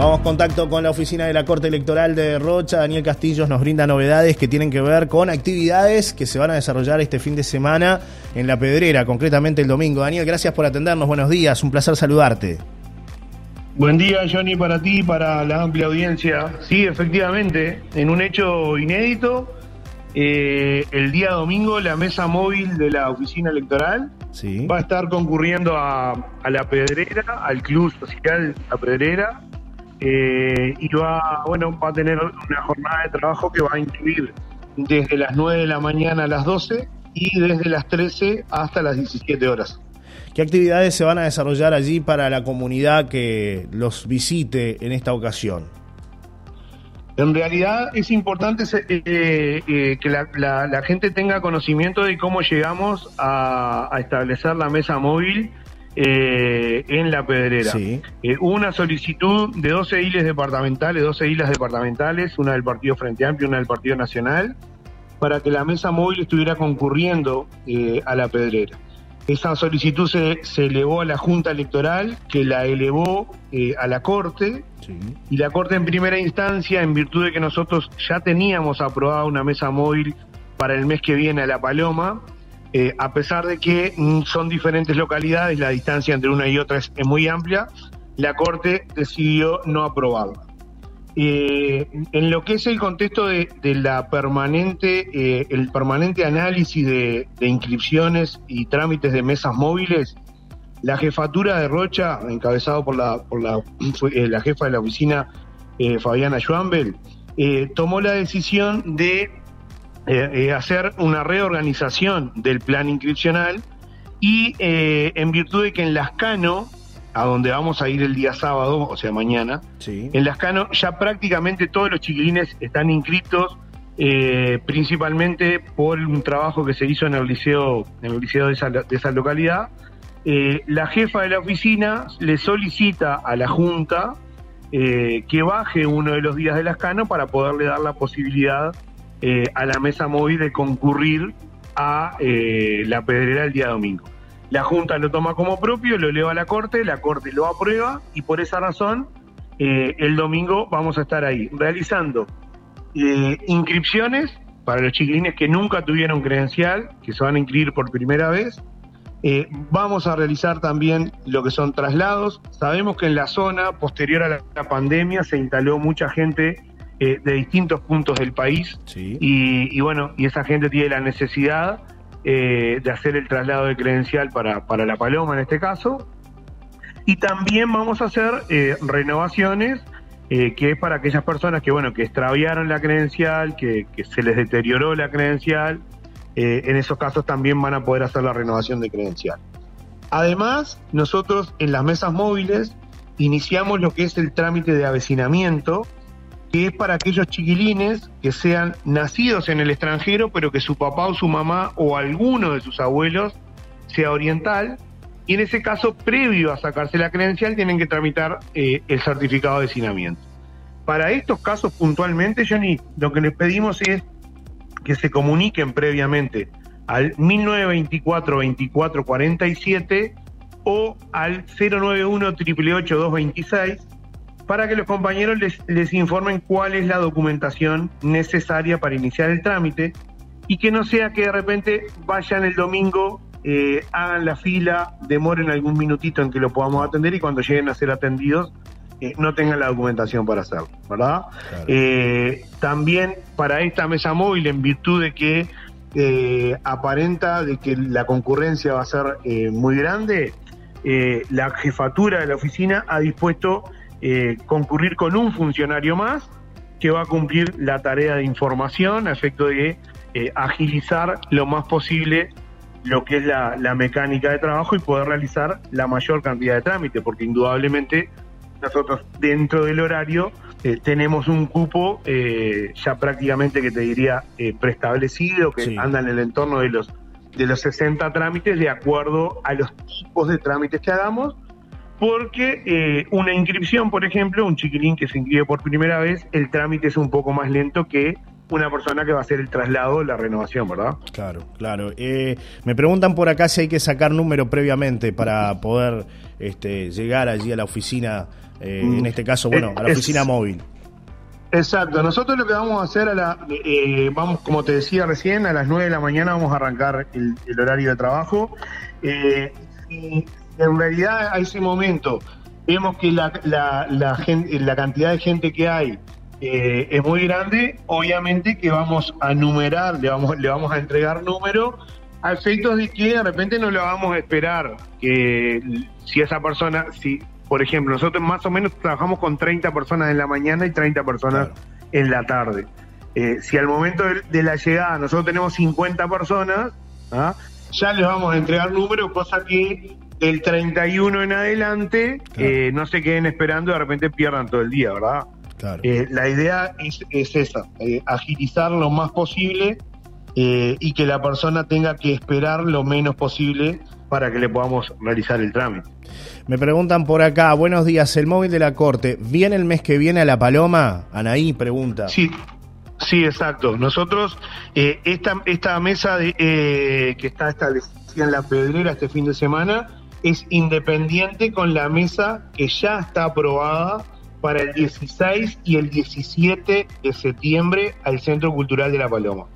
Vamos contacto con la oficina de la Corte Electoral de Rocha. Daniel Castillos nos brinda novedades que tienen que ver con actividades que se van a desarrollar este fin de semana en La Pedrera, concretamente el domingo. Daniel, gracias por atendernos. Buenos días, un placer saludarte. Buen día, Johnny, para ti, para la amplia audiencia. Sí, efectivamente, en un hecho inédito, eh, el día domingo la mesa móvil de la oficina electoral va a estar concurriendo a, La Pedrera, al Club Social La Pedrera, eh, y va, bueno, va a tener una jornada de trabajo que va a incluir desde las 9 de la mañana a las 12 y desde las 13 hasta las 17 horas. ¿Qué actividades se van a desarrollar allí para la comunidad que los visite en esta ocasión? En realidad es importante eh, eh, que la, gente tenga conocimiento de cómo llegamos a, establecer la mesa móvil eh, en la pedrera. hubo una solicitud de 12 islas departamentales, 12 islas departamentales, una del Partido Frente Amplio, una del Partido Nacional, para que la mesa móvil estuviera concurriendo a la pedrera. Esa solicitud se, elevó a la Junta Electoral, que la elevó eh, a la Corte, y la Corte en primera instancia, en virtud de que nosotros ya teníamos aprobada una mesa móvil para el mes que viene a La Paloma, eh, a pesar de que mm, son diferentes localidades, la distancia entre una y otra es muy amplia, la Corte decidió no aprobarla. Eh, en lo que es el contexto de, la permanente, eh, el permanente análisis de, inscripciones y trámites de mesas móviles, la jefatura de Rocha, encabezado por la, por la, jefa de la oficina, Fabiana Schwambel, tomó la decisión de hacer una reorganización del plan inscripcional y en virtud de que en Lascano a donde vamos a ir el día sábado, o sea, mañana. En Lascano ya prácticamente todos los chiquilines están inscritos, eh, principalmente por un trabajo que se hizo en el liceo, en el liceo de esa, localidad. Eh, la jefa de la oficina le solicita a la Junta eh, que baje uno de los días de Lascano para poderle dar la posibilidad a la mesa móvil de concurrir a la pedrera el día domingo. La Junta lo toma como propio, lo eleva a la Corte, la Corte lo aprueba y por esa razón eh, el domingo vamos a estar ahí realizando eh, inscripciones para los chiquilines que nunca tuvieron credencial, que se van a inscribir por primera vez. Eh, vamos a realizar también lo que son traslados. Sabemos que en la zona, posterior a la, pandemia, se instaló mucha gente de distintos puntos del país. Y, y, bueno, y esa gente tiene la necesidad eh, de hacer el traslado de credencial para, para la Paloma en este caso. Y también vamos a hacer eh, renovaciones, eh, que es para aquellas personas que, bueno, que extraviaron la credencial, que, se les deterioró la credencial. en esos casos también van a poder hacer la renovación de credencial. Además, nosotros en las mesas móviles iniciamos lo que es el trámite de avecinamiento, que es para aquellos chiquilines que sean nacidos en el extranjero, pero que su papá o su mamá o alguno de sus abuelos sea oriental, y en ese caso, previo a sacarse la credencial, tienen que tramitar eh, el certificado de hacinamiento. Para estos casos puntualmente, Johnny, lo que les pedimos es que se comuniquen previamente al 1924 2447 o al 091 888 226 para que los compañeros les, informen cuál es la documentación necesaria para iniciar el trámite y que no sea que de repente vayan el domingo, eh, hagan la fila, demoren algún minutito en que lo podamos atender y cuando lleguen a ser atendidos eh, no tengan la documentación para hacerlo, ¿verdad? Eh, también para esta mesa móvil, en virtud de que aparenta de que la concurrencia va a ser muy grande, la jefatura de la oficina ha dispuesto eh, concurrir con un funcionario más que va a cumplir la tarea de información a efecto de eh, agilizar lo más posible lo que es la, mecánica de trabajo y poder realizar la mayor cantidad de trámites, porque indudablemente nosotros dentro del horario eh, tenemos un cupo ya prácticamente que te diría preestablecido, que anda en el entorno de los, de los 60 trámites de acuerdo a los tipos de trámites que hagamos porque eh, una inscripción, por ejemplo, un chiquilín que se inscribe por primera vez, el trámite es un poco más lento que una persona que va a hacer el traslado, la renovación, ¿verdad? Claro, claro. Eh, me preguntan por acá si hay que sacar número previamente para poder este, llegar allí a la oficina, eh, en mm. este caso, bueno, a la oficina móvil. Exacto, nosotros lo que vamos a hacer a la, eh, vamos, como te decía recién, a las 9 de la mañana vamos a arrancar el, horario de trabajo. y en realidad a ese momento vemos que la, la, la, la cantidad de gente que hay eh, es muy grande, obviamente que vamos a numerar, le vamos, le vamos a entregar número a efectos de que de repente no lo vamos a esperar, que si esa persona, si por ejemplo, nosotros más o menos trabajamos con 30 personas en la mañana y 30 personas en la tarde. Eh, si al momento de, la llegada nosotros tenemos 50 personas, ¿ah? ya les vamos a entregar número, cosa que del 31 en adelante eh, no se queden esperando y de repente pierdan todo el día, ¿verdad? Eh, la idea es, esa, eh, agilizar lo más posible eh, y que la persona tenga que esperar lo menos posible para que le podamos realizar el trámite. Me preguntan por acá, buenos días, el móvil de la Corte, ¿viene el mes que viene a La Paloma? Anaí pregunta. Sí, sí, exacto. Nosotros, esta, esta mesa de, que está establecida en La Pedrera este fin de semana es independiente con la mesa que ya está aprobada para el 16 y el 17 de septiembre al Centro Cultural de La Paloma.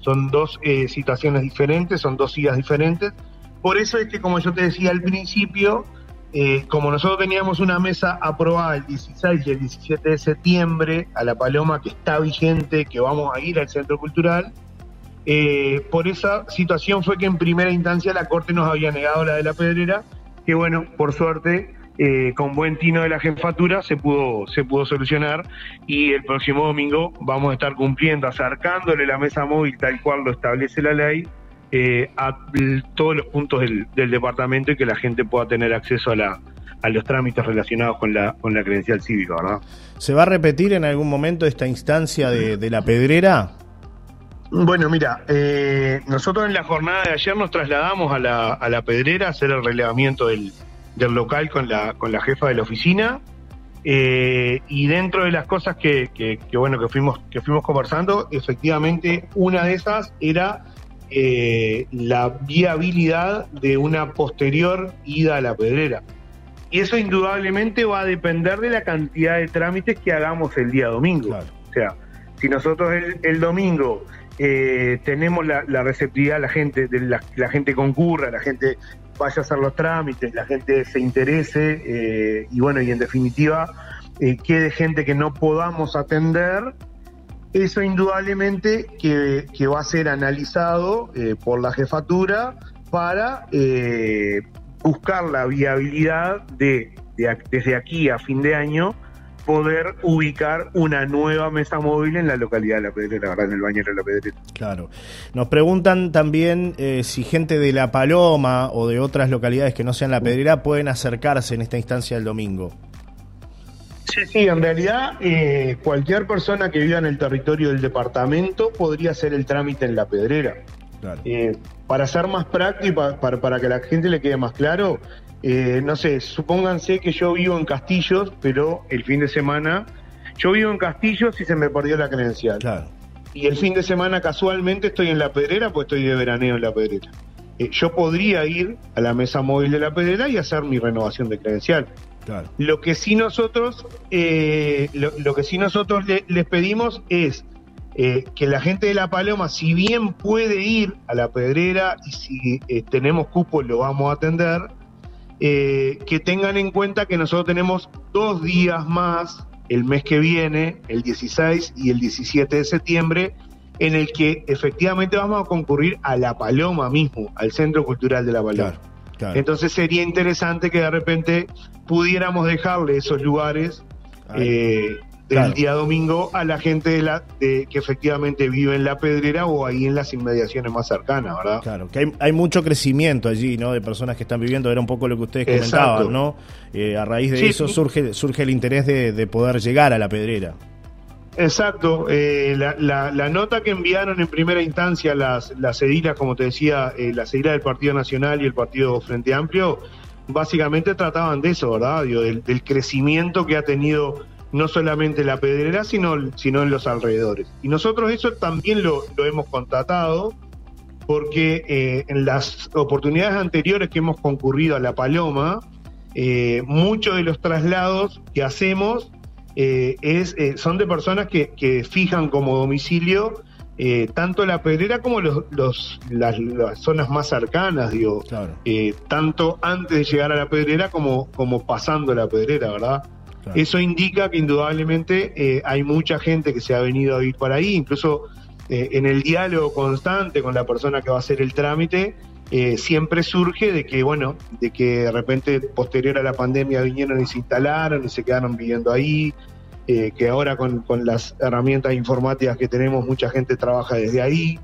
Son dos eh, situaciones diferentes, son dos días diferentes. Por eso es que, como yo te decía al principio, eh, como nosotros teníamos una mesa aprobada el 16 y el 17 de septiembre a La Paloma, que está vigente, que vamos a ir al Centro Cultural, eh, por esa situación fue que en primera instancia la Corte nos había negado la de la Pedrera, que bueno, por suerte eh, con buen tino de la jefatura se pudo, se pudo solucionar y el próximo domingo vamos a estar cumpliendo, acercándole la mesa móvil tal cual lo establece la ley eh, a todos los puntos del, departamento y que la gente pueda tener acceso a, la, los trámites relacionados con la, con la credencial cívica, ¿verdad? ¿Se va a repetir en algún momento esta instancia de, la pedrera? Bueno, mira, eh, nosotros en la jornada de ayer nos trasladamos a la, a la pedrera a hacer el relevamiento del, del local con la, con la jefa de la oficina. Eh, y dentro de las cosas que, que, bueno que fuimos que fuimos conversando, efectivamente una de esas era eh, la viabilidad de una posterior ida a la pedrera. Y eso indudablemente va a depender de la cantidad de trámites que hagamos el día domingo. O sea, si nosotros el, domingo eh, tenemos la, receptividad, la gente, de la, la, gente concurra, la gente vaya a hacer los trámites, la gente se interese eh, y bueno, y en definitiva eh, quede gente que no podamos atender, eso indudablemente que, va a ser analizado por la jefatura para buscar la viabilidad de, desde aquí a fin de año poder ubicar una nueva mesa móvil en la localidad de La Pedrera, en el bañero de La Pedrera. Claro. Nos preguntan también eh, si gente de La Paloma o de otras localidades que no sean La Pedrera pueden acercarse en esta instancia del domingo. Sí, sí, en realidad eh, cualquier persona que viva en el territorio del departamento podría hacer el trámite en La Pedrera. Eh, para ser más práctico, para, para que a la gente le quede más claro, eh, no sé, supónganse que yo vivo en Castillos, pero el fin de semana, yo vivo en Castillos y se me perdió la credencial. Y el fin de semana casualmente estoy en La Pedrera, pues estoy de veraneo en La Pedrera. Eh, yo podría ir a la mesa móvil de La Pedrera y hacer mi renovación de credencial. Lo que sí nosotros, lo, que sí nosotros les pedimos es que la gente de La Paloma, si bien puede ir a La Pedrera y si tenemos cupo lo vamos a atender, eh, que tengan en cuenta que nosotros tenemos dos días más el mes que viene, el 16 y el 17 de septiembre, en el que efectivamente vamos a concurrir a La Paloma mismo, al Centro Cultural de La Paloma. Entonces sería interesante que de repente pudiéramos dejarle esos lugares del día domingo a la gente de la, que efectivamente vive en la pedrera o ahí en las inmediaciones más cercanas, ¿verdad? Claro, que hay, mucho crecimiento allí, ¿no? De personas que están viviendo, era un poco lo que ustedes comentaban, ¿no? Eh, a raíz de eso surge, surge el interés de, poder llegar a la pedrera. Exacto, eh, la, nota que enviaron en primera instancia las, las edilas, como te decía, eh, las edilas del Partido Nacional y el Partido Frente Amplio, básicamente trataban de eso, ¿verdad? del, del crecimiento que ha tenido no solamente la pedrera, sino, sino en los alrededores. Y nosotros eso también lo, lo hemos contratado porque eh, en las oportunidades anteriores que hemos concurrido a La Paloma, eh, muchos de los traslados que hacemos eh, es, son de personas que, que, fijan como domicilio tanto la pedrera como los, los las, zonas más cercanas, digo, tanto antes de llegar a la pedrera como, como pasando la pedrera, ¿verdad? Eso indica que indudablemente hay mucha gente que se ha venido a vivir para ahí, incluso eh, en el diálogo constante con la persona que va a hacer el trámite, eh, siempre surge de que, bueno, de que de repente posterior a la pandemia vinieron y se instalaron y se quedaron viviendo ahí, eh, que ahora con, las herramientas informáticas que tenemos mucha gente trabaja desde ahí.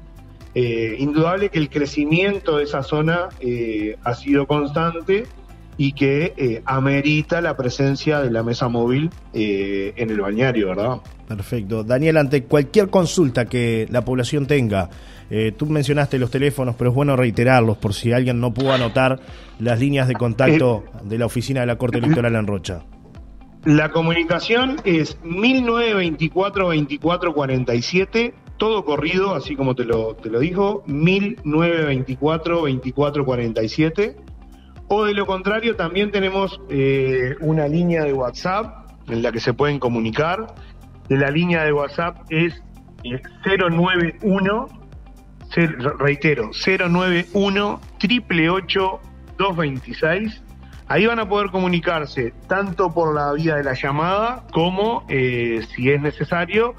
indudable que el crecimiento de esa zona ha sido constante y que eh, amerita la presencia de la mesa móvil eh, en el bañario, ¿verdad? Perfecto. Daniel, ante cualquier consulta que la población tenga, eh, tú mencionaste los teléfonos, pero es bueno reiterarlos por si alguien no pudo anotar las líneas de contacto de la oficina de la Corte Electoral en Rocha. La comunicación es 1924-2447, todo corrido, así como te lo, te lo dijo, 1924-2447 o de lo contrario, también tenemos eh, una línea de WhatsApp en la que se pueden comunicar. La línea de WhatsApp es 091, eh, reitero, 091 888 226. Ahí van a poder comunicarse tanto por la vía de la llamada como, eh, si es necesario,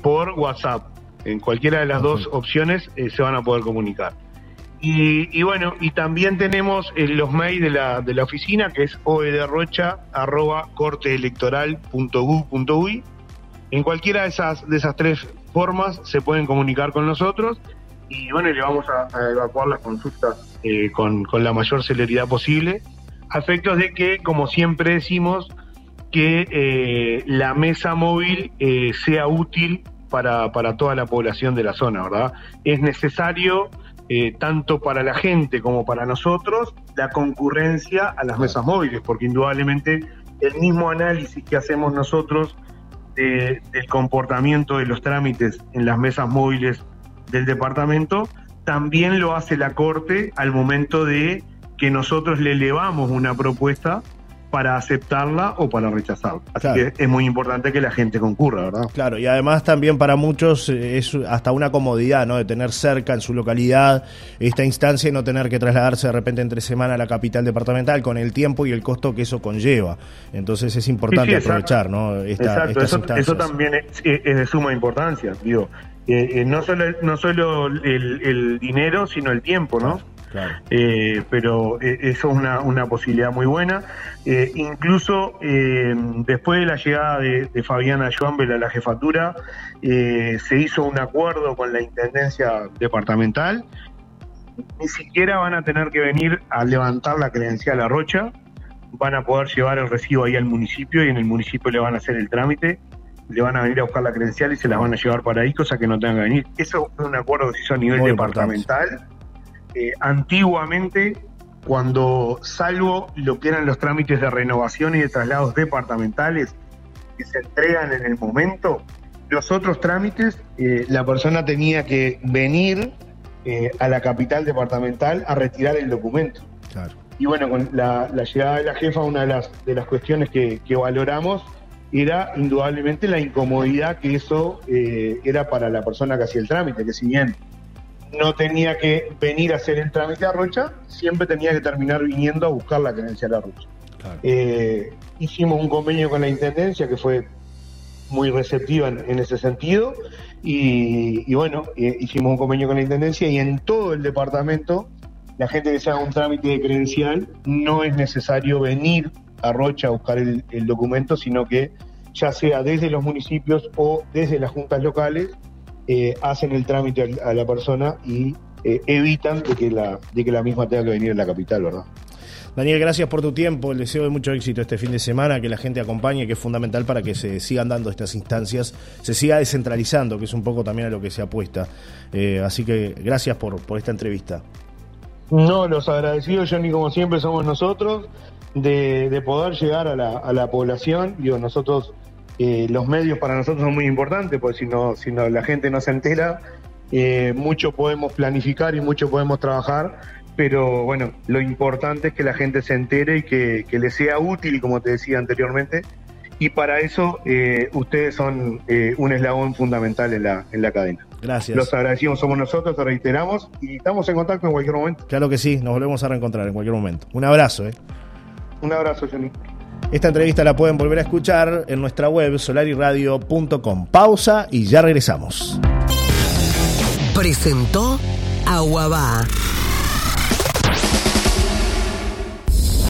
por WhatsApp. En cualquiera de las dos opciones se van a poder comunicar. Y, bueno, y también tenemos eh, los mails de la, de la oficina, que es oedrocha.corteelectoral.gu.uy. En cualquiera de esas, de esas tres formas se pueden comunicar con nosotros y bueno, le vamos a, evacuar las consultas eh, con, la mayor celeridad posible, a efectos de que, como siempre decimos, que eh, la mesa móvil sea útil para, para toda la población de la zona, ¿verdad? Es necesario eh, tanto para la gente como para nosotros, la concurrencia a las mesas móviles, porque indudablemente el mismo análisis que hacemos nosotros del comportamiento de los trámites en las mesas móviles del departamento, también lo hace la Corte al momento de que nosotros le elevamos una propuesta para aceptarla o para rechazarla. Así que es muy importante que la gente concurra, ¿verdad? Claro, y además también para muchos eh, es hasta una comodidad, ¿no? De tener cerca en su localidad esta instancia y no tener que trasladarse de repente entre semana a la capital departamental con el tiempo y el costo que eso conlleva. Entonces es importante aprovechar, ¿no? exacto, eso, también es, de suma importancia, digo. Eh, eh, no solo, no solo el, dinero, sino el tiempo, ¿no? Eh, pero eh, eso es una, una, posibilidad muy buena. Eh, incluso después de la llegada de, Fabiana Joambel a la jefatura, se hizo un acuerdo con la Intendencia Departamental. Ni siquiera van a tener que venir a levantar la credencial a Rocha, van a poder llevar el recibo ahí al municipio y en el municipio le van a hacer el trámite le van a venir a buscar la credencial y se las van a llevar para ahí, cosa que no tengan que venir. Eso es un acuerdo que se hizo a nivel departamental eh, antiguamente, cuando salvo lo que eran los trámites de renovación y de traslados departamentales que se entregan en el momento, los otros trámites, eh, la persona tenía que venir eh, a la capital departamental a retirar el documento. Y bueno, con la, llegada de la jefa, una de las, de las cuestiones que, valoramos era indudablemente la incomodidad que eso era para la persona que hacía el trámite, que si bien no tenía que venir a hacer el trámite a Rocha, siempre tenía que terminar viniendo a buscar la credencial a Rocha. Eh, hicimos un convenio con la Intendencia que fue muy receptiva en, ese sentido y, bueno, eh, hicimos un convenio con la Intendencia y en todo el departamento la gente que se haga un trámite de credencial no es necesario venir a Rocha a buscar el documento, sino que ya sea desde los municipios o desde las juntas locales, eh, hacen el trámite a la persona y eh, evitan de que, la, de que la misma tenga que venir a la capital, ¿verdad? Daniel, gracias por tu tiempo. El deseo de mucho éxito este fin de semana, que la gente acompañe, que es fundamental para que se sigan dando estas instancias, se siga descentralizando, que es un poco también a lo que se apuesta. Eh, así que gracias por, por esta entrevista. No, los agradecidos, Johnny, como siempre, somos nosotros. de, poder llegar a la, a la población. Digo, nosotros, eh, los medios para nosotros son muy importantes, porque si no, si no la gente no se entera, eh, mucho podemos planificar y mucho podemos trabajar, pero bueno, lo importante es que la gente se entere y que, que le sea útil, como te decía anteriormente, y para eso eh, ustedes son eh, un eslabón fundamental en la, en la cadena. Gracias. Los agradecimos somos nosotros, te reiteramos y estamos en contacto en cualquier momento. Claro que sí, nos volvemos a reencontrar en cualquier momento. Un abrazo. ¿eh? Un abrazo, Johnny. Esta entrevista la pueden volver a escuchar en nuestra web solariradio.com. Pausa y ya regresamos. Presentó Aguabá.